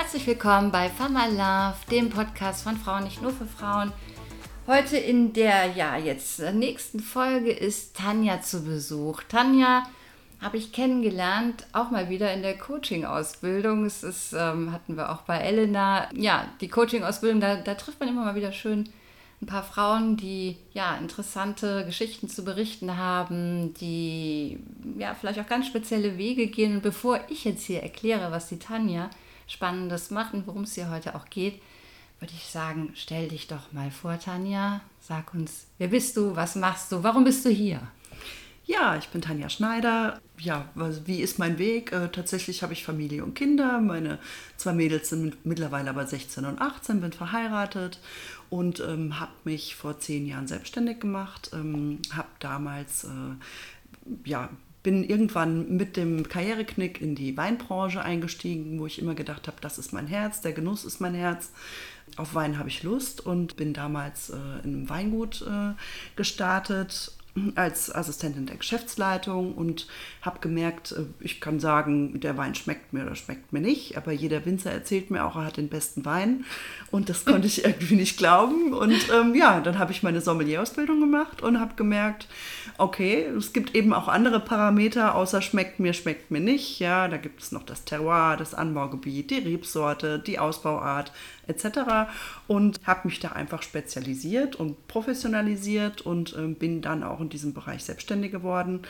Herzlich willkommen bei Fama Love, dem Podcast von Frauen, nicht nur für Frauen. Heute in der ja jetzt nächsten Folge ist Tanja zu Besuch. Tanja habe ich kennengelernt, auch mal wieder in der Coaching-Ausbildung. Es ist, ähm, hatten wir auch bei Elena. Ja, die Coaching-Ausbildung, da, da trifft man immer mal wieder schön ein paar Frauen, die ja interessante Geschichten zu berichten haben, die ja vielleicht auch ganz spezielle Wege gehen. Und bevor ich jetzt hier erkläre, was die Tanja Spannendes macht und worum es hier heute auch geht, würde ich sagen, stell dich doch mal vor, Tanja. Sag uns, wer bist du, was machst du, warum bist du hier? Ja, ich bin Tanja Schneider. Ja, wie ist mein Weg? Äh, tatsächlich habe ich Familie und Kinder. Meine zwei Mädels sind mittlerweile aber 16 und 18, bin verheiratet und ähm, habe mich vor zehn Jahren selbstständig gemacht. Ähm, habe damals, äh, ja, bin irgendwann mit dem Karriereknick in die Weinbranche eingestiegen, wo ich immer gedacht habe, das ist mein Herz, der Genuss ist mein Herz. Auf Wein habe ich Lust und bin damals äh, in einem Weingut äh, gestartet als Assistentin der Geschäftsleitung und habe gemerkt, äh, ich kann sagen, der Wein schmeckt mir oder schmeckt mir nicht, aber jeder Winzer erzählt mir auch, er hat den besten Wein und das konnte ich irgendwie nicht glauben. Und ähm, ja, dann habe ich meine Sommelier-Ausbildung gemacht und habe gemerkt, okay, es gibt eben auch andere Parameter, außer schmeckt mir, schmeckt mir nicht, ja, da gibt es noch das Terroir, das Anbaugebiet, die Rebsorte, die Ausbauart etc. und habe mich da einfach spezialisiert und professionalisiert und äh, bin dann auch in diesem Bereich selbstständig geworden.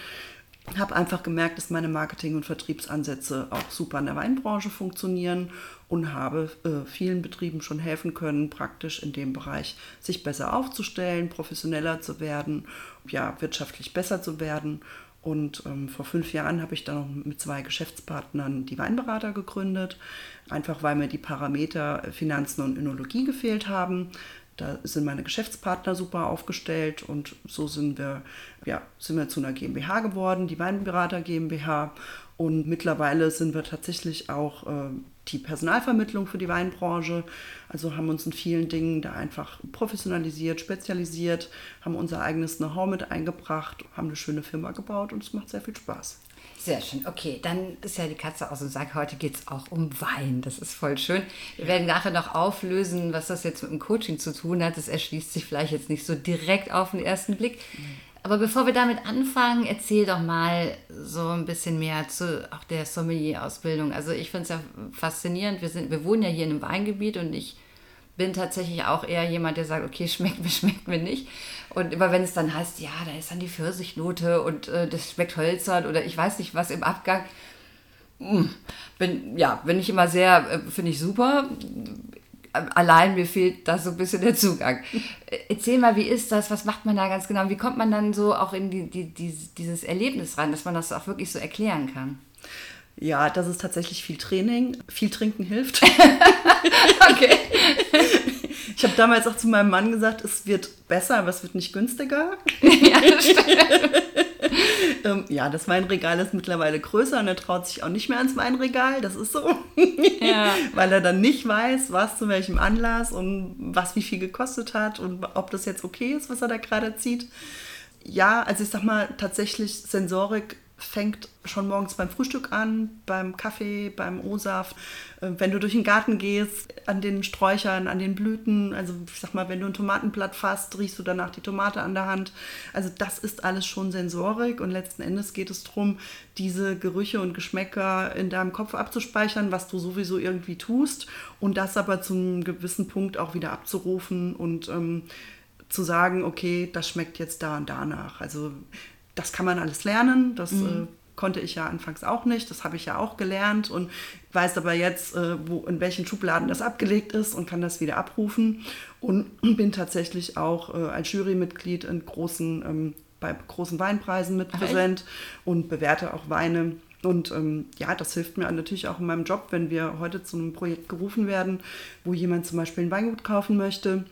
Habe einfach gemerkt, dass meine Marketing- und Vertriebsansätze auch super in der Weinbranche funktionieren und habe äh, vielen Betrieben schon helfen können, praktisch in dem Bereich sich besser aufzustellen, professioneller zu werden, ja, wirtschaftlich besser zu werden und ähm, vor fünf Jahren habe ich dann mit zwei Geschäftspartnern die Weinberater gegründet, einfach weil mir die Parameter Finanzen und Önologie gefehlt haben. Da sind meine Geschäftspartner super aufgestellt und so sind wir, ja, sind wir zu einer GmbH geworden, die Weinberater GmbH. Und mittlerweile sind wir tatsächlich auch äh, die Personalvermittlung für die Weinbranche. Also haben uns in vielen Dingen da einfach professionalisiert, spezialisiert, haben unser eigenes Know-how mit eingebracht, haben eine schöne Firma gebaut und es macht sehr viel Spaß. Sehr schön. Okay, dann ist ja die Katze aus dem Sack. Heute geht es auch um Wein. Das ist voll schön. Wir werden nachher noch auflösen, was das jetzt mit dem Coaching zu tun hat. Das erschließt sich vielleicht jetzt nicht so direkt auf den ersten Blick. Mhm. Aber bevor wir damit anfangen, erzähl doch mal so ein bisschen mehr zu auch der Sommelier-Ausbildung. Also ich finde es ja faszinierend. Wir, sind, wir wohnen ja hier in einem Weingebiet und ich bin tatsächlich auch eher jemand, der sagt, okay, schmeckt mir, schmeckt mir nicht. Und immer wenn es dann heißt, ja, da ist dann die Pfirsichnote und äh, das schmeckt hölzern oder ich weiß nicht was im Abgang, mh, hm, bin, ja, bin ich immer sehr, äh, finde ich super allein mir fehlt da so ein bisschen der Zugang. Erzähl mal, wie ist das? Was macht man da ganz genau? Wie kommt man dann so auch in die, die, die, dieses Erlebnis rein, dass man das auch wirklich so erklären kann? Ja, das ist tatsächlich viel Training. Viel trinken hilft. okay. Ich habe damals auch zu meinem Mann gesagt, es wird besser, aber es wird nicht günstiger. ja, das stimmt. ähm, ja, das Weinregal ist mittlerweile größer und er traut sich auch nicht mehr ans Weinregal. Das ist so. ja. Weil er dann nicht weiß, was zu welchem Anlass und was wie viel gekostet hat und ob das jetzt okay ist, was er da gerade zieht. Ja, also ich sag mal, tatsächlich Sensorik fängt schon morgens beim Frühstück an, beim Kaffee, beim O-Saft. Äh, wenn du durch den Garten gehst, an den Sträuchern, an den Blüten, also ich sag mal, wenn du ein Tomatenblatt fasst, riechst du danach die Tomate an der Hand. Also das ist alles schon Sensorik und letzten Endes geht es darum, diese Gerüche und Geschmäcker in deinem Kopf abzuspeichern, was du sowieso irgendwie tust und das aber zu einem gewissen Punkt auch wieder abzurufen und ähm, zu sagen, okay, das schmeckt jetzt da und danach. Also das kann man alles lernen. Das mhm. äh, konnte ich ja anfangs auch nicht. Das habe ich ja auch gelernt und weiß aber jetzt, äh, wo, in welchen Schubladen das abgelegt ist und kann das wieder abrufen. Und bin tatsächlich auch äh, als Jurymitglied in großen, ähm, bei großen Weinpreisen mit präsent und bewerte auch Weine. Und ähm, ja, das hilft mir natürlich auch in meinem Job, wenn wir heute zu einem Projekt gerufen werden, wo jemand zum Beispiel ein Weingut kaufen möchte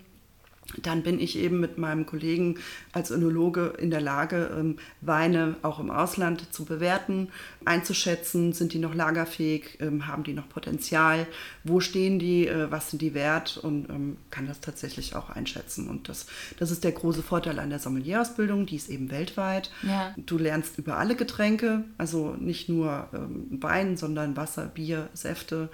dann bin ich eben mit meinem Kollegen als Önologe in der Lage, ähm, Weine auch im Ausland zu bewerten, einzuschätzen, sind die noch lagerfähig, ähm, haben die noch Potenzial, wo stehen die, äh, was sind die wert und ähm, kann das tatsächlich auch einschätzen. Und das, das ist der große Vorteil an der Sommelierausbildung, die ist eben weltweit. Ja. Du lernst über alle Getränke, also nicht nur Wein, sondern Wasser, Bier, Säfte,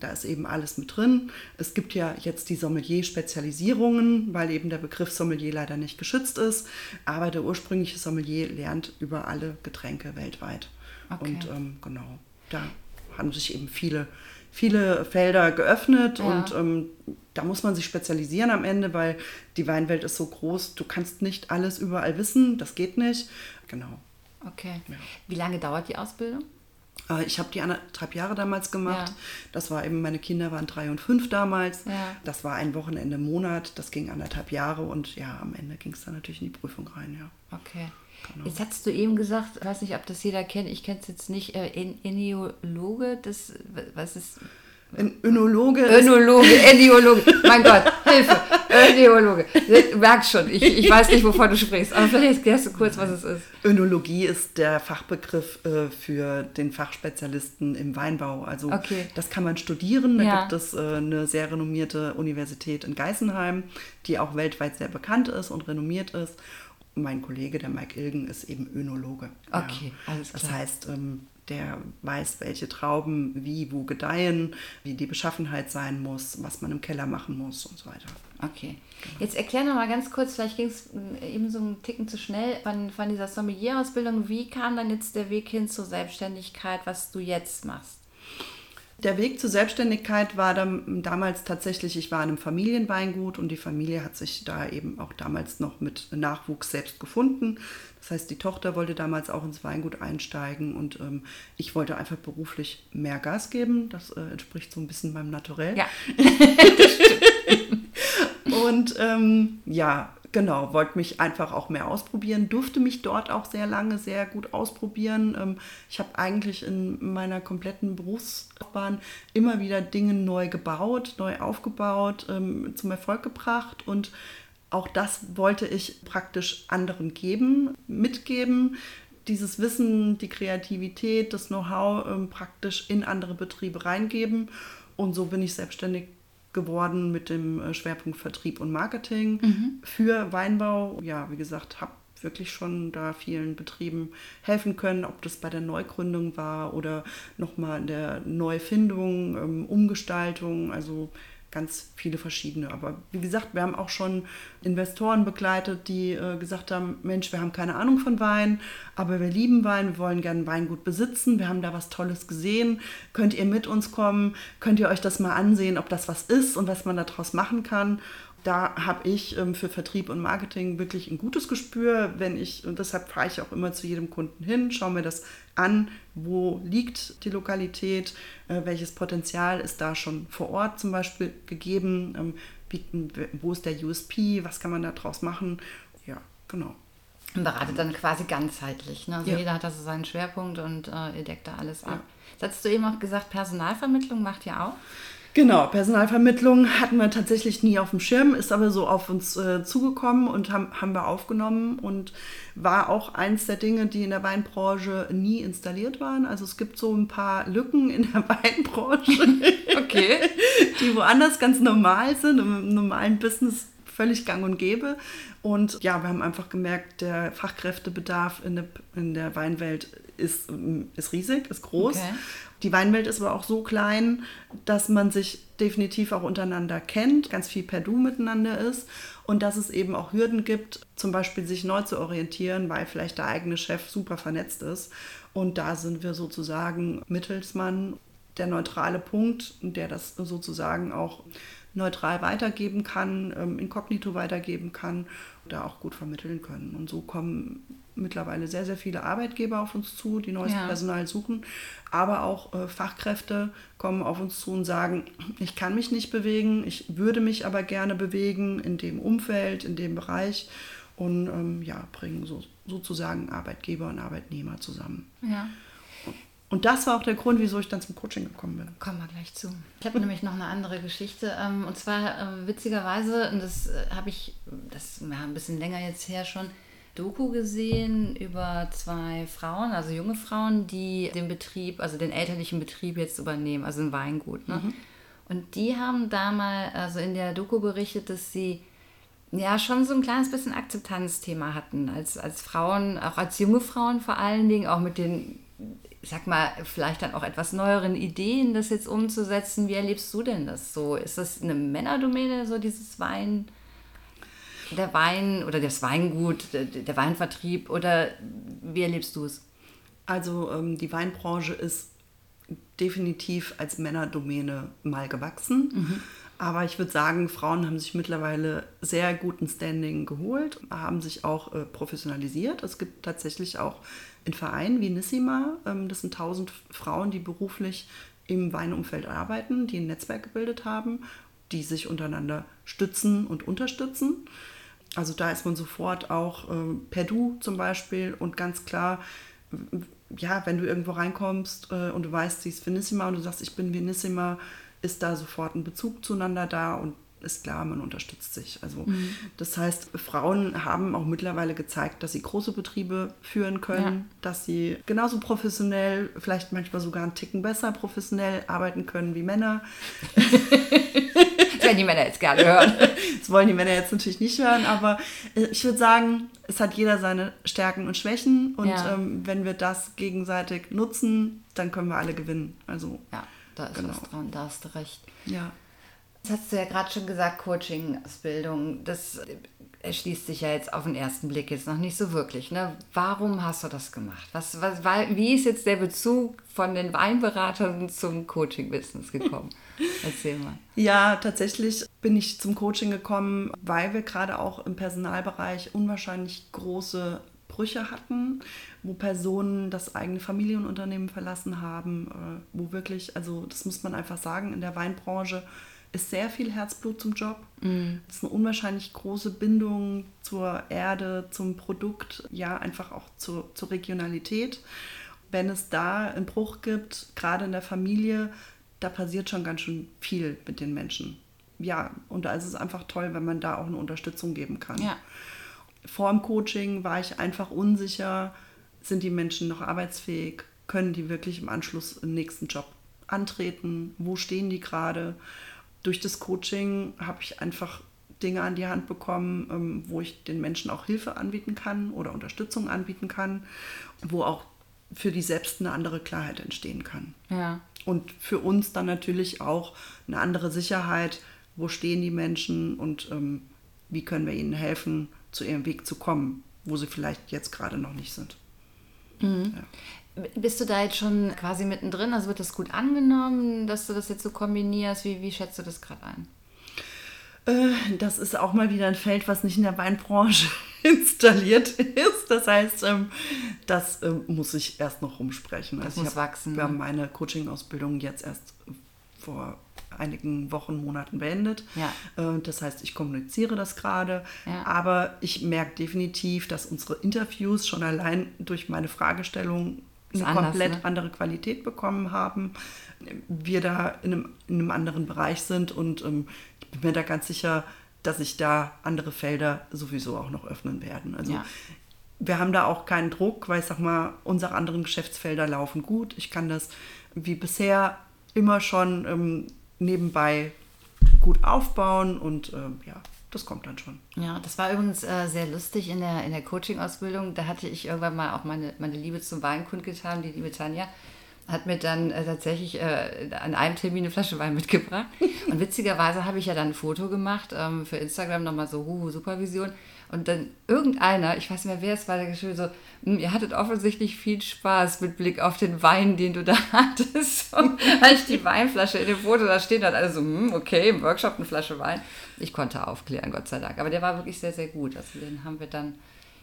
da ist eben alles mit drin. Es gibt ja jetzt die Sommelier-Spezialisierungen, weil eben der Begriff Sommelier leider nicht geschützt ist. Aber der ursprüngliche Sommelier lernt über alle Getränke weltweit. Okay. Und ähm, genau, da haben sich eben viele, viele Felder geöffnet ja. und ähm, da muss man sich spezialisieren am Ende, weil die Weinwelt ist so groß, du kannst nicht alles überall wissen, das geht nicht. Genau. Okay. Ja. Wie lange dauert die Ausbildung? Äh, ich habe die anderthalb Jahre damals gemacht. Ja. Das war eben, meine Kinder waren drei und fünf damals. Ja. Das war ein Wochenende Monat. Das ging anderthalb Jahre und ja, am Ende ging es dann natürlich in die Prüfung rein, ja. Okay. Genau. Jetzt hast du eben gesagt, ich weiß nicht, ob das jeder kennt, ich kenne es jetzt nicht, äh, Eniologe, das, was ist, Önologe. Önologe, Eniologe. mein Gott, Hilfe. Eniologe. Du merkst schon, ich, ich weiß nicht, wovon du sprichst, aber vielleicht erklärst du kurz, was es ist. Önologie ist der Fachbegriff äh, für den Fachspezialisten im Weinbau. Also okay. das kann man studieren. Da ja. gibt es äh, eine sehr renommierte Universität in Geisenheim, die auch weltweit sehr bekannt ist und renommiert ist. Mein Kollege, der Mike Ilgen, ist eben Önologe. Okay, ja. alles klar. Das heißt, ähm, der weiß, welche Trauben wie wo gedeihen, wie die Beschaffenheit sein muss, was man im Keller machen muss und so weiter. Okay. Jetzt erklär noch mal ganz kurz, vielleicht ging es äh, eben so einen Ticken zu schnell von, von dieser Sommelier-Ausbildung. Wie kam dann jetzt der Weg hin zur Selbstständigkeit, was du jetzt machst? Der Weg zur Selbstständigkeit war dann damals tatsächlich, ich war in einem Familienweingut und die Familie hat sich da eben auch damals noch mit Nachwuchs selbst gefunden. Das heißt, die Tochter wollte damals auch ins Weingut einsteigen und ähm, ich wollte einfach beruflich mehr Gas geben. Das äh, entspricht so ein bisschen meinem Naturell. Ja. und ähm, ja, Genau, wollte mich einfach auch mehr ausprobieren, durfte mich dort auch sehr lange sehr gut ausprobieren. Ähm, ich habe eigentlich in meiner kompletten Berufslaufbahn immer wieder Dinge neu gebaut, neu aufgebaut, ähm, zum Erfolg gebracht und auch das wollte ich praktisch anderen geben, mitgeben, dieses Wissen, die Kreativität, das Know-how ähm, praktisch in andere Betriebe reingeben. Und so bin ich selbstständig geworden mit dem äh, Schwerpunkt Vertrieb und Marketing mhm. für Weinbau. Ja, wie gesagt, habe wirklich schon da vielen Betrieben helfen können, ob das bei der Neugründung war oder nochmal in der Neufindung, ähm, Umgestaltung. Also ganz viele verschiedene. Aber wie gesagt, wir haben auch schon Investoren begleitet, die äh, gesagt haben, Mensch, wir haben keine Ahnung von Wein, aber wir lieben Wein, wir wollen gerne Weingut besitzen, wir haben da was Tolles gesehen, könnt ihr mit uns kommen, könnt ihr euch das mal ansehen, ob das was ist und was man daraus machen kann da habe ich ähm, für Vertrieb und Marketing wirklich ein gutes Gespür, wenn ich, und deshalb fahre ich auch immer zu jedem Kunden hin, schaue mir das an, wo liegt die Lokalität, äh, welches Potenzial ist da schon vor Ort zum Beispiel gegeben, ähm, wie, wo ist der USP, was kann man da draus machen. Ja, genau. Und beratet dann quasi ganzheitlich. Ne? Also ja. jeder hat da so seinen Schwerpunkt und äh, ihr deckt da alles ab. Ja. Jetzt hast du eben auch gesagt, Personalvermittlung macht ihr auch? Genau, Personalvermittlung hatten wir tatsächlich nie auf dem Schirm, ist aber so auf uns äh, zugekommen und haben, haben wir aufgenommen und war auch eins der Dinge, die in der Weinbranche nie installiert waren. Also es gibt so ein paar Lücken in der Weinbranche, okay. die woanders ganz normal sind, im normalen Business völlig gang und gäbe. Und ja, wir haben einfach gemerkt, der Fachkräftebedarf in der, in der Weinwelt ist, ist riesig, ist groß. Okay. Die Weinwelt ist aber auch so klein, dass man sich definitiv auch untereinander kennt, ganz viel per Du miteinander ist und dass es eben auch Hürden gibt, zum Beispiel sich neu zu orientieren, weil vielleicht der eigene Chef super vernetzt ist. Und da sind wir sozusagen Mittelsmann, der neutrale Punkt, der das sozusagen auch neutral weitergeben kann, ähm, inkognito weitergeben kann, da auch gut vermitteln können. Und so kommen mittlerweile sehr, sehr viele Arbeitgeber auf uns zu, die neues ja. Personal suchen, aber auch äh, Fachkräfte kommen auf uns zu und sagen, ich kann mich nicht bewegen, ich würde mich aber gerne bewegen in dem Umfeld, in dem Bereich und ähm, ja, bringen so, sozusagen Arbeitgeber und Arbeitnehmer zusammen. Ja. Und das war auch der Grund, wieso ich dann zum Coaching gekommen bin. Kommen wir gleich zu. Ich habe nämlich noch eine andere Geschichte. Ähm, und zwar äh, witzigerweise, und das äh, habe ich, das war ein bisschen länger jetzt her schon, Doku gesehen über zwei Frauen, also junge Frauen, die den Betrieb, also den elterlichen Betrieb jetzt übernehmen, also ein Weingut. Ne? Mhm. Und die haben da mal, also in der Doku berichtet, dass sie ja schon so ein kleines bisschen Akzeptanzthema hatten, als, als Frauen, auch als junge Frauen vor allen Dingen, auch mit den ich sag mal, vielleicht dann auch etwas neueren Ideen, das jetzt umzusetzen. Wie erlebst du denn das so? Ist das eine Männerdomäne, so dieses Wein, der Wein oder das Weingut, der, Weinvertrieb oder wie erlebst du es? Also ähm, die Weinbranche ist definitiv als Männerdomäne mal gewachsen. Mhm. Aber ich würde sagen, Frauen haben sich mittlerweile sehr guten Standing geholt, haben sich auch äh, professionalisiert. Es gibt tatsächlich auch in Vereinen wie Nissima, ähm, das sind 1000 Frauen, die beruflich im Weinumfeld arbeiten, die ein Netzwerk gebildet haben, die sich untereinander stützen und unterstützen. Also da ist man sofort auch äh, per Du zum Beispiel und ganz klar, ja, wenn du irgendwo reinkommst äh, und du weißt, sie ist Finissima und du sagst, ich bin Finissima, ist da sofort ein Bezug zueinander da und ist klar, man unterstützt sich. Also mhm. das heißt, Frauen haben auch mittlerweile gezeigt, dass sie große Betriebe führen können, ja. dass sie genauso professionell, vielleicht manchmal sogar einen Ticken besser professionell arbeiten können wie Männer. das werden die Männer jetzt gerne hören. Das wollen die Männer jetzt natürlich nicht hören, aber äh, ich würde sagen, es hat jeder seine Stärken und Schwächen und ja. ähm, wenn wir das gegenseitig nutzen, dann können wir alle gewinnen. Also ja, da ist genau. was dran, da hast du recht. Ja. Das hast du ja gerade schon gesagt, Coaching-Ausbildung, das erschließt sich ja jetzt auf den ersten Blick jetzt noch nicht so wirklich. Ne? Warum hast du das gemacht? Was, was, wie ist jetzt der Bezug von den Weinberatern zum Coaching-Business gekommen? Erzähl mal. Ja, tatsächlich bin ich zum Coaching gekommen, weil wir gerade auch im Personalbereich unwahrscheinlich große Brüche hatten, wo Personen das eigene Familienunternehmen verlassen haben, äh, wo wirklich, also das muss man einfach sagen, in der Weinbranche ist sehr viel Herzblut zum Job. Mhm. Es ist eine unwahrscheinlich große Bindung zur Erde, zum Produkt, ja, einfach auch zur, zur Regionalität. Wenn es da einen Bruch gibt, gerade in der Familie, da passiert schon ganz schön viel mit den Menschen. Ja, und da ist es einfach toll, wenn man da auch eine Unterstützung geben kann. Ja. Vor dem Coaching war ich einfach unsicher, sind die Menschen noch arbeitsfähig, können die wirklich im Anschluss einen nächsten Job antreten, wo stehen die gerade durch das Coaching habe ich einfach Dinge an die Hand bekommen, ähm, wo ich den Menschen auch Hilfe anbieten kann oder Unterstützung anbieten kann, wo auch für die selbst eine andere Klarheit entstehen kann. Ja. Und für uns dann natürlich auch eine andere Sicherheit, wo stehen die Menschen und ähm, wie können wir ihnen helfen, zu ihrem Weg zu kommen, wo sie vielleicht jetzt gerade noch nicht sind. Mhm. Ja. Bist du da jetzt schon quasi mittendrin? Also wird das gut angenommen, dass du das jetzt so kombinierst? Wie, wie schätzt du das gerade ein? Äh, das ist auch mal wieder ein Feld, was nicht in der Weinbranche installiert ist. Das heißt, ähm, das ähm, muss ich erst noch rumsprechen. Das also muss wachsen. Wir haben meine Coaching-Ausbildung jetzt erst vor einigen Wochen, Monaten beendet. Ja. Äh, das heißt, ich kommuniziere das gerade. Ja. Aber ich merke definitiv, dass unsere Interviews schon allein durch meine Fragestellung eine anders, komplett ne? andere Qualität bekommen haben. Wir da in einem, in einem anderen Bereich sind und ähm, ich bin mir da ganz sicher, dass sich da andere Felder sowieso auch noch öffnen werden. Also ja. wir haben da auch keinen Druck, weil ich sag mal, unsere anderen Geschäftsfelder laufen gut. Ich kann das wie bisher immer schon ähm, nebenbei gut aufbauen und äh, ja, das kommt dann schon. Ja, das war übrigens äh, sehr lustig in der, in der Coaching-Ausbildung. Da hatte ich irgendwann mal auch meine, meine Liebe zum Wein kundgetan, die liebe Tanja hat mir dann äh, tatsächlich äh, an einem Termin eine Flasche Wein mitgebracht. Und witzigerweise habe ich ja dann ein Foto gemacht ähm, für Instagram, nochmal so, huhu, Supervision. Und dann irgendeiner, ich weiß nicht mehr, wer es war, der geschrieben so, hm, ihr hattet offensichtlich viel Spaß mit Blick auf den Wein, den du da hattest. Und als die Weinflasche in dem Foto da stehen hat, alle so, hm, okay, im Workshop eine Flasche Wein. Ich konnte aufklären, Gott sei Dank. Aber der war wirklich sehr, sehr gut. Also den haben wir dann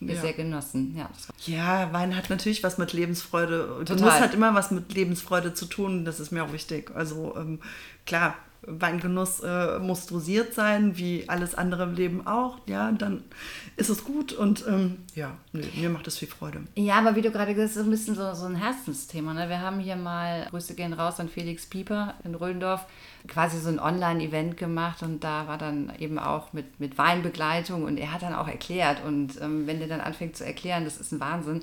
ja. sehr genossen. Ja, ja, Wein hat natürlich was mit Lebensfreude. Total. Du musst halt immer was mit Lebensfreude zu tun. Das ist mir auch wichtig. Also ähm, klar, Weingenuss äh, muss dosiert sein, wie alles andere im Leben auch, ja, dann ist es gut und ähm, ja, nö, mir macht es viel Freude. Ja, aber wie du gerade gesagt hast, ist ein bisschen so, so ein Herzensthema. Ne? Wir haben hier mal, Grüße gehen raus an Felix Pieper in Röndorf, quasi so ein Online-Event gemacht und da war dann eben auch mit, mit Weinbegleitung und er hat dann auch erklärt und ähm, wenn der dann anfängt zu erklären, das ist ein Wahnsinn,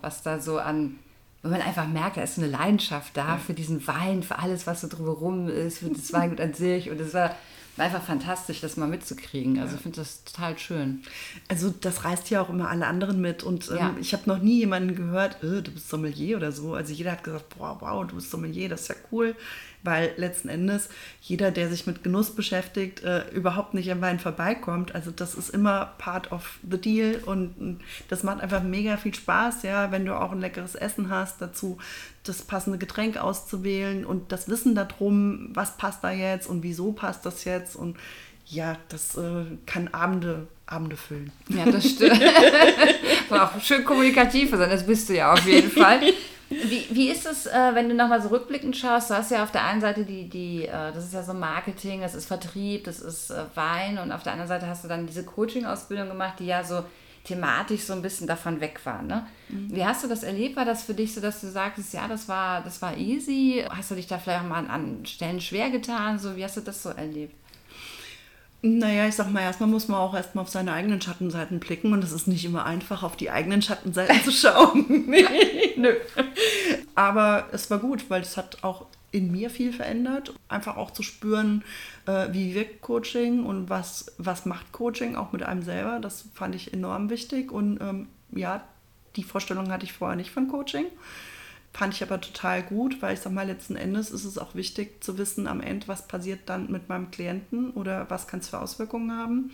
was da so an wenn man einfach merkt, da ist eine Leidenschaft da für diesen Wein, für alles, was so drumherum ist, für das Weingut an sich. Und es war, war, einfach fantastisch, das mal mitzukriegen. Also ich finde das total schön. Also das reißt ja auch immer alle anderen mit. Und ähm, ja. ich habe noch nie jemanden gehört, äh, du bist Sommelier oder so. Also jeder hat gesagt, boah, wow, du bist Sommelier, das ist ja cool weil letzten Endes jeder, der sich mit Genuss beschäftigt, äh, überhaupt nicht am Wein vorbeikommt. Also das ist immer part of the deal und das macht einfach mega viel Spaß, ja, wenn du auch ein leckeres Essen hast, dazu das passende Getränk auszuwählen und das Wissen darum, was passt da jetzt und wieso passt das jetzt und ja, das äh, kann Abende, Abende füllen. Ja, das stimmt. auch schön kommunikativ sein, das bist du ja auf jeden Fall. Wie, wie ist es, äh, wenn du nochmal so rückblickend schaust? Du hast ja auf der einen Seite die, die äh, das ist ja so Marketing, das ist Vertrieb, das ist äh, Wein und auf der anderen Seite hast du dann diese Coaching-Ausbildung gemacht, die ja so thematisch so ein bisschen davon weg war. Ne? Mhm. Wie hast du das erlebt? War das für dich so, dass du sagtest, ja, das war, das war easy? Hast du dich da vielleicht auch mal an, an Stellen schwer getan? So, wie hast du das so erlebt? Naja, ich sag mal, erstmal muss man auch erstmal auf seine eigenen Schattenseiten blicken und es ist nicht immer einfach, auf die eigenen Schattenseiten zu schauen. nee, nö. Aber es war gut, weil es hat auch in mir viel verändert. Einfach auch zu spüren, äh, wie wirkt Coaching und was, was macht Coaching auch mit einem selber. Das fand ich enorm wichtig. Und ähm, ja, die Vorstellung hatte ich vorher nicht von Coaching. Fand ich aber total gut, weil ich sag mal, letzten Endes ist es auch wichtig zu wissen am Ende, was passiert dann mit meinem Klienten oder was kann es für Auswirkungen haben.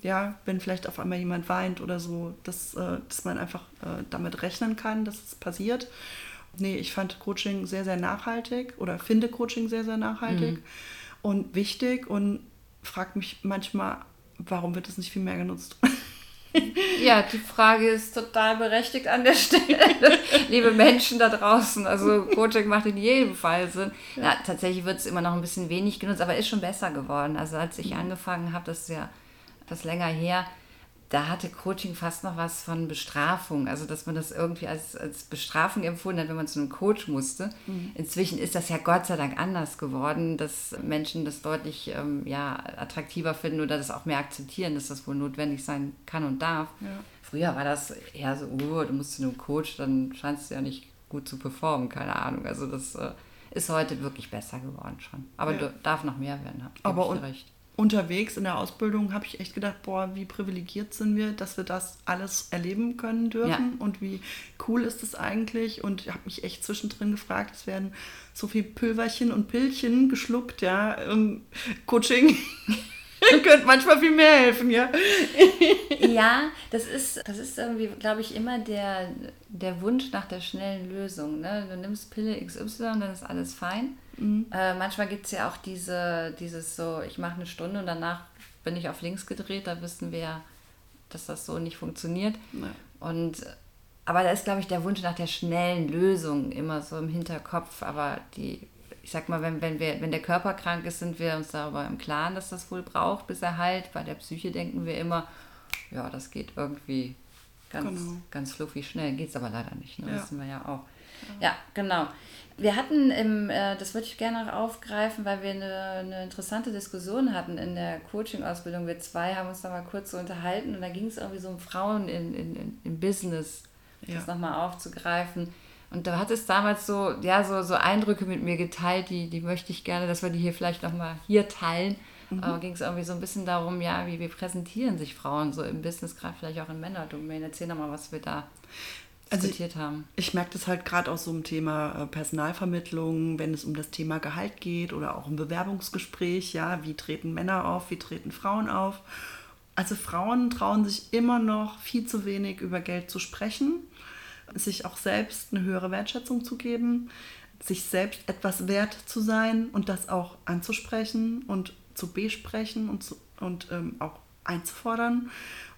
Ja, wenn vielleicht auf einmal jemand weint oder so, dass, äh, dass man einfach äh, damit rechnen kann, dass es passiert. Nee, ich fand Coaching sehr, sehr nachhaltig oder finde Coaching sehr, sehr nachhaltig mhm. und wichtig und frage mich manchmal, warum wird es nicht viel mehr genutzt? Ja, die Frage ist total berechtigt an der Stelle. Liebe Menschen da draußen, also Coaching macht in jedem Fall Sinn. Ja. Tatsächlich wird es immer noch ein bisschen wenig genutzt, aber ist schon besser geworden. Also als ich mhm. angefangen habe, das ist ja etwas länger her, da hatte Coaching fast noch was von Bestrafung. Also, dass man das irgendwie als, als Bestrafung empfunden hat, wenn man zu einem Coach musste. Mhm. Inzwischen ist das ja Gott sei Dank anders geworden, dass Menschen das deutlich ähm, ja, attraktiver finden oder das auch mehr akzeptieren, dass das wohl notwendig sein kann und darf. Ja. Früher war das eher so, oh, du musst zu einem Coach, dann scheinst du ja nicht gut zu performen, keine Ahnung. Also, das äh, ist heute wirklich besser geworden schon. Aber ja. darf noch mehr werden, hab, Aber ich recht unterwegs in der Ausbildung habe ich echt gedacht, boah, wie privilegiert sind wir, dass wir das alles erleben können dürfen ja. und wie cool ist es eigentlich und ich habe mich echt zwischendrin gefragt, es werden so viel Pülverchen und Pillchen geschluckt, ja, ähm, Coaching. könnte manchmal viel mehr helfen, ja. ja, das ist, das ist irgendwie, glaube ich, immer der, der Wunsch nach der schnellen Lösung. Ne? Du nimmst Pille XY, dann ist alles fein. Mhm. Äh, manchmal gibt es ja auch diese, dieses so, ich mache eine Stunde und danach bin ich auf links gedreht, da wissen wir, dass das so nicht funktioniert. Ja. Und aber da ist, glaube ich, der Wunsch nach der schnellen Lösung immer so im Hinterkopf. Aber die, ich sag mal, wenn, wenn, wir, wenn der Körper krank ist, sind wir uns darüber im Klaren, dass das wohl braucht, bis er heilt. Bei der Psyche denken wir immer, ja, das geht irgendwie ganz, genau. ganz fluffig schnell. Geht es aber leider nicht, ne? Ja. wissen wir ja auch. Ja, genau. Wir hatten im, äh, das würde ich gerne noch aufgreifen, weil wir eine, eine interessante Diskussion hatten in der Coaching-Ausbildung. Wir zwei haben uns da mal kurz so unterhalten und da ging es irgendwie so um Frauen in, in, im Business, ja. das nochmal aufzugreifen. Und da hat es damals so, ja, so, so Eindrücke mit mir geteilt, die, die möchte ich gerne, dass wir die hier vielleicht nochmal hier teilen. Mhm. Aber ging es irgendwie so ein bisschen darum, ja, wie, wie präsentieren sich Frauen so im Business, gerade vielleicht auch in Männerdomänen. Erzähl nochmal, was wir da also diskutiert haben. Ich, ich merke das halt gerade auch so im Thema äh, Personalvermittlung, wenn es um das Thema Gehalt geht oder auch im Bewerbungsgespräch, ja, wie treten Männer auf, wie treten Frauen auf. Also Frauen trauen sich immer noch viel zu wenig über Geld zu sprechen, sich auch selbst eine höhere Wertschätzung zu geben, sich selbst etwas wert zu sein und das auch anzusprechen und zu besprechen und, zu, und ähm, auch einzufordern.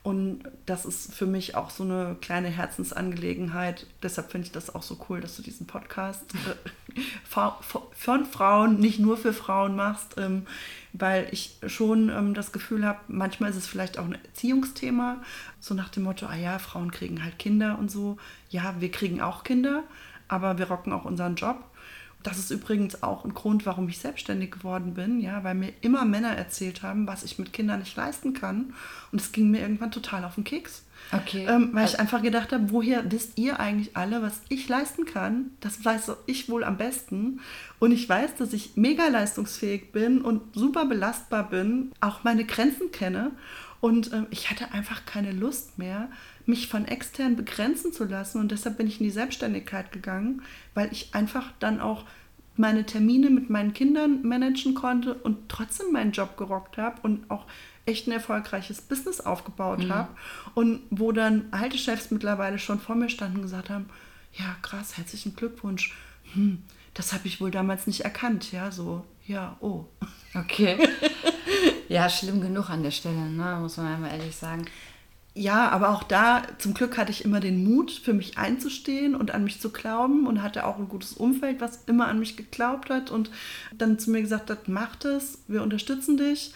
Und das ist für mich auch so eine kleine Herzensangelegenheit. Deshalb finde ich das auch so cool, dass du diesen Podcast äh, von Frauen, nicht nur für Frauen machst, ähm, weil ich schon ähm, das Gefühl habe, manchmal ist es vielleicht auch ein Erziehungsthema, so nach dem Motto, ah ja, Frauen kriegen halt Kinder und so. Ja, wir kriegen auch Kinder, aber wir rocken auch unseren Job. Das ist übrigens auch ein Grund, warum ich selbstständig geworden bin, ja, weil mir immer Männer erzählt haben, was ich mit Kindern nicht leisten kann. Und es ging mir irgendwann total auf den Keks. Okay. Ähm, weil ich einfach gedacht habe, woher wisst ihr eigentlich alle, was ich leisten kann? Das weiß ich wohl am besten. Und ich weiß, dass ich mega leistungsfähig bin und super belastbar bin, auch meine Grenzen kenne. Und ähm, ich hatte einfach keine Lust mehr, mich von extern begrenzen zu lassen. Und deshalb bin ich in die Selbstständigkeit gegangen, weil ich einfach dann auch meine Termine mit meinen Kindern managen konnte und trotzdem meinen Job gerockt habe und auch echt ein erfolgreiches Business aufgebaut mhm. habe. Und wo dann alte Chefs mittlerweile schon vor mir standen und gesagt haben, ja krass, herzlichen Glückwunsch. Hm, das habe ich wohl damals nicht erkannt. Ja, so, ja, oh. Okay. ja, schlimm genug an der Stelle, ne? muss man einmal ehrlich sagen ja, aber auch da, zum Glück hatte ich immer den Mut, für mich einzustehen und an mich zu glauben und hatte auch ein gutes Umfeld, was immer an mich geglaubt hat und dann zu mir gesagt hat, mach das, wir unterstützen dich.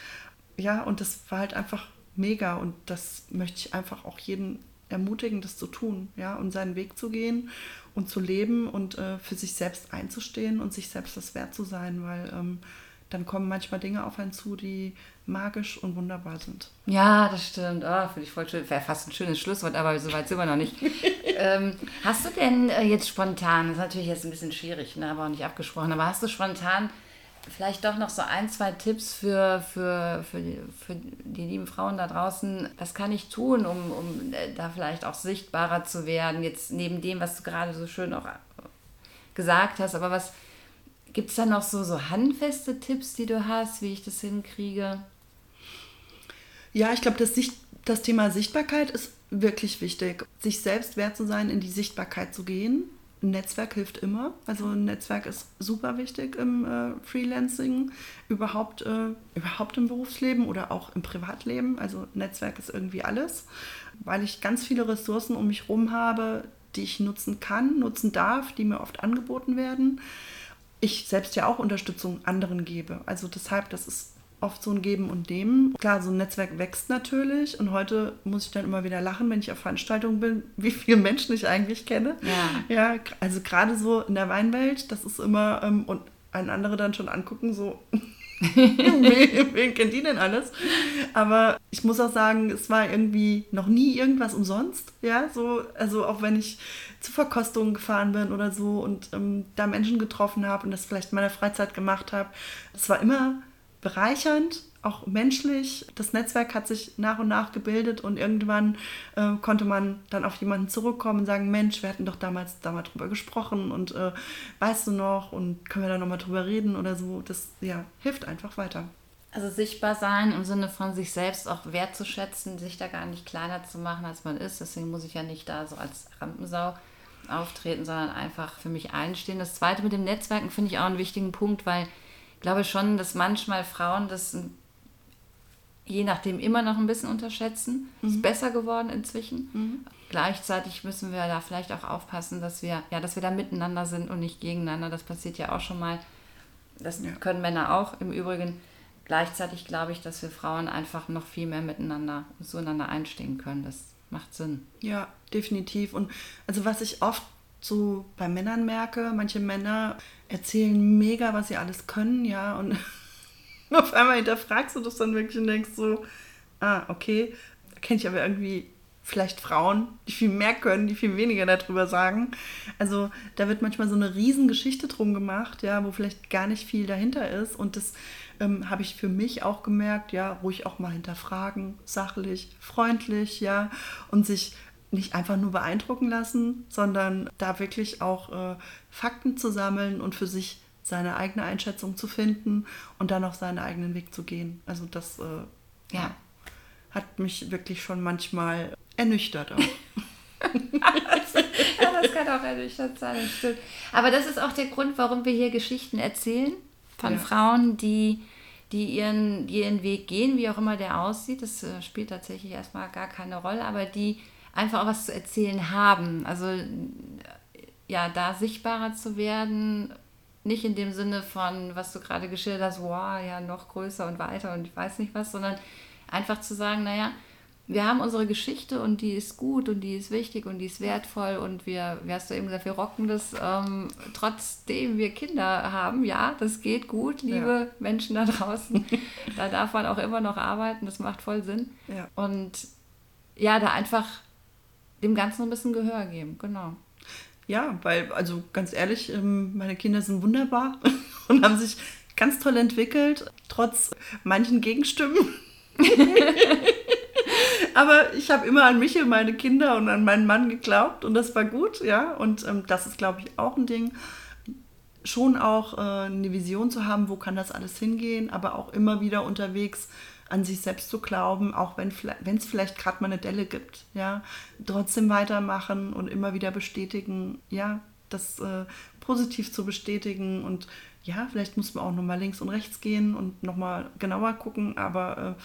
Ja, und das war halt einfach mega und das möchte ich einfach auch jeden ermutigen, das zu tun, ja, und seinen Weg zu gehen und zu leben und äh, für sich selbst einzustehen und sich selbst das wert zu sein, weil ähm, dann kommen manchmal Dinge auf einen zu, die magisch und wunderbar sind. Ja, das stimmt. Oh, Finde ich voll schön. Wäre fast ein schönes Schlusswort, aber so weit sind wir noch nicht. ähm, hast du denn äh, jetzt spontan, das ist natürlich jetzt ein bisschen schwierig, ne, aber auch nicht abgesprochen, aber hast du spontan vielleicht doch noch so ein, zwei Tipps für, für, für, die, für die lieben Frauen da draußen? Was kann ich tun, um, um äh, da vielleicht auch sichtbarer zu werden? Jetzt neben dem, was du gerade so schön auch gesagt hast, aber was Gibt es da noch so, so handfeste Tipps, die du hast, wie ich das hinkriege? Ja, ich glaube, das, das Thema Sichtbarkeit ist wirklich wichtig. Sich selbst wert zu sein, in die Sichtbarkeit zu gehen. Ein Netzwerk hilft immer. Also ein Netzwerk ist super wichtig im äh, Freelancing, überhaupt, äh, überhaupt im Berufsleben oder auch im Privatleben. Also Netzwerk ist irgendwie alles, weil ich ganz viele Ressourcen um mich herum habe, die ich nutzen kann, nutzen darf, die mir oft angeboten werden ich selbst ja auch Unterstützung anderen gebe. Also deshalb, das ist oft so ein Geben und Nehmen. Klar, so ein Netzwerk wächst natürlich und heute muss ich dann immer wieder lachen, wenn ich auf Veranstaltungen bin, wie viele Menschen ich eigentlich kenne. Ja, ja also gerade so in der Weinwelt, das ist immer, ähm, und ein andere dann schon angucken, so, wen, wen kennt die denn alles? Aber ich muss auch sagen, es war irgendwie noch nie irgendwas umsonst. Ja, so, also auch wenn ich zu Verkostungen gefahren bin oder so und ähm, da Menschen getroffen habe und das vielleicht in meiner Freizeit gemacht habe, es war immer bereichernd auch menschlich. Das Netzwerk hat sich nach und nach gebildet und irgendwann äh, konnte man dann auf jemanden zurückkommen und sagen, Mensch, wir hatten doch damals da drüber gesprochen und äh, weißt du noch und können wir da nochmal drüber reden oder so. Das ja, hilft einfach weiter. Also sichtbar sein im Sinne von sich selbst auch wertzuschätzen, sich da gar nicht kleiner zu machen, als man ist. Deswegen muss ich ja nicht da so als Rampensau auftreten, sondern einfach für mich einstehen. Das Zweite mit dem Netzwerken finde ich auch einen wichtigen Punkt, weil glaube schon, dass manchmal Frauen das je nachdem immer noch ein bisschen unterschätzen. Mhm. Ist besser geworden inzwischen. Mhm. Gleichzeitig müssen wir da vielleicht auch aufpassen, dass wir, ja, dass wir da miteinander sind und nicht gegeneinander. Das passiert ja auch schon mal. Das ja. können Männer auch im Übrigen. Gleichzeitig glaube ich, dass wir Frauen einfach noch viel mehr miteinander zueinander einstehen können. Das macht Sinn. Ja, definitiv. Und also was ich oft so bei Männern merke, manche Männer erzählen mega, was sie alles können, ja, und auf einmal hinterfragst du das dann wirklich und denkst so, ah, okay, kenne ich aber irgendwie vielleicht Frauen, die viel mehr können, die viel weniger darüber sagen. Also da wird manchmal so eine Riesengeschichte drum gemacht, ja, wo vielleicht gar nicht viel dahinter ist. Und das ähm, habe ich für mich auch gemerkt, ja, ruhig auch mal hinterfragen, sachlich, freundlich, ja, und sich nicht einfach nur beeindrucken lassen, sondern da wirklich auch äh, Fakten zu sammeln und für sich seine eigene Einschätzung zu finden und dann auch seinen eigenen Weg zu gehen. Also das äh, ja. hat mich wirklich schon manchmal ernüchtert auch. ja, das kann auch ernüchtert sein, stimmt. Aber das ist auch der Grund, warum wir hier Geschichten erzählen von ja. Frauen, die die ihren, ihren Weg gehen, wie auch immer der aussieht. Das äh, spielt tatsächlich erstmal gar keine Rolle, aber die einfach auch was zu erzählen haben. Also ja, da sichtbarer zu werden, nicht in dem Sinne von, was du gerade geschildert hast, wow, ja, noch größer und weiter und ich weiß nicht was, sondern einfach zu sagen, naja, wir haben unsere Geschichte und die ist gut und die ist wichtig und die ist wertvoll und wir, wie hast du eben gesagt, wir rocken das, ähm, trotzdem wir Kinder haben. Ja, das geht gut, liebe ja. Menschen da draußen. da darf man auch immer noch arbeiten, das macht voll Sinn. Ja. Und ja, da einfach dem Ganzen ein bisschen Gehör geben, genau. Ja, weil, also ganz ehrlich, ähm, meine Kinder sind wunderbar und haben sich ganz toll entwickelt, trotz manchen Gegenstimmen. Aber ich habe immer an mich und meine Kinder und an meinen Mann geglaubt und das war gut, ja. Und ähm, das ist, glaube ich, auch ein Ding. Schon auch äh, eine Vision zu haben, wo kann das alles hingehen, aber auch immer wieder unterwegs an sich selbst zu glauben, auch wenn es vielleicht gerade mal eine Delle gibt, ja, trotzdem weitermachen und immer wieder bestätigen, ja, das äh, positiv zu bestätigen und ja, vielleicht muss man auch nochmal links und rechts gehen und nochmal genauer gucken, aber äh,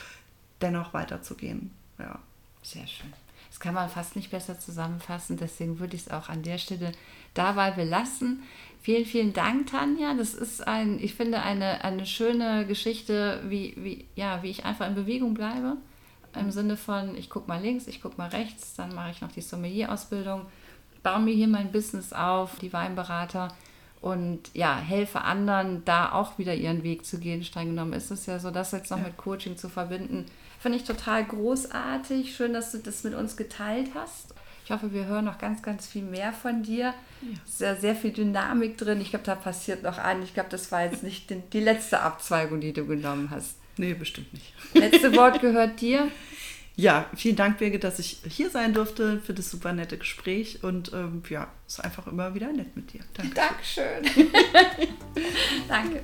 dennoch weiterzugehen, ja. Sehr schön. Das kann man fast nicht besser zusammenfassen, deswegen würde ich es auch an der Stelle dabei belassen. Vielen, vielen Dank, Tanja. Das ist ein, ich finde, eine, eine schöne Geschichte, wie, wie, ja, wie ich einfach in Bewegung bleibe. Im Sinne von, ich gucke mal links, ich gucke mal rechts, dann mache ich noch die Sommelier-Ausbildung, baue mir hier mein Business auf, die Weinberater und ja, helfe anderen, da auch wieder ihren Weg zu gehen. Streng genommen ist es ja so, das jetzt noch ja. mit Coaching zu verbinden, finde ich total großartig. Schön, dass du das mit uns geteilt hast. Ich hoffe, wir hören noch ganz, ganz viel mehr von dir. Ja. Es ist ja sehr viel Dynamik drin. Ich glaube, da passiert noch ein. Ich glaube, das war jetzt nicht die, die letzte Abzweigung, die du genommen hast. Nee, bestimmt nicht. Letzte Wort gehört dir. Ja, vielen Dank, Birgit, dass ich hier sein durfte für das super nette Gespräch. Und ähm, ja, es ist einfach immer wieder nett mit dir. Danke. Dankeschön. Danke.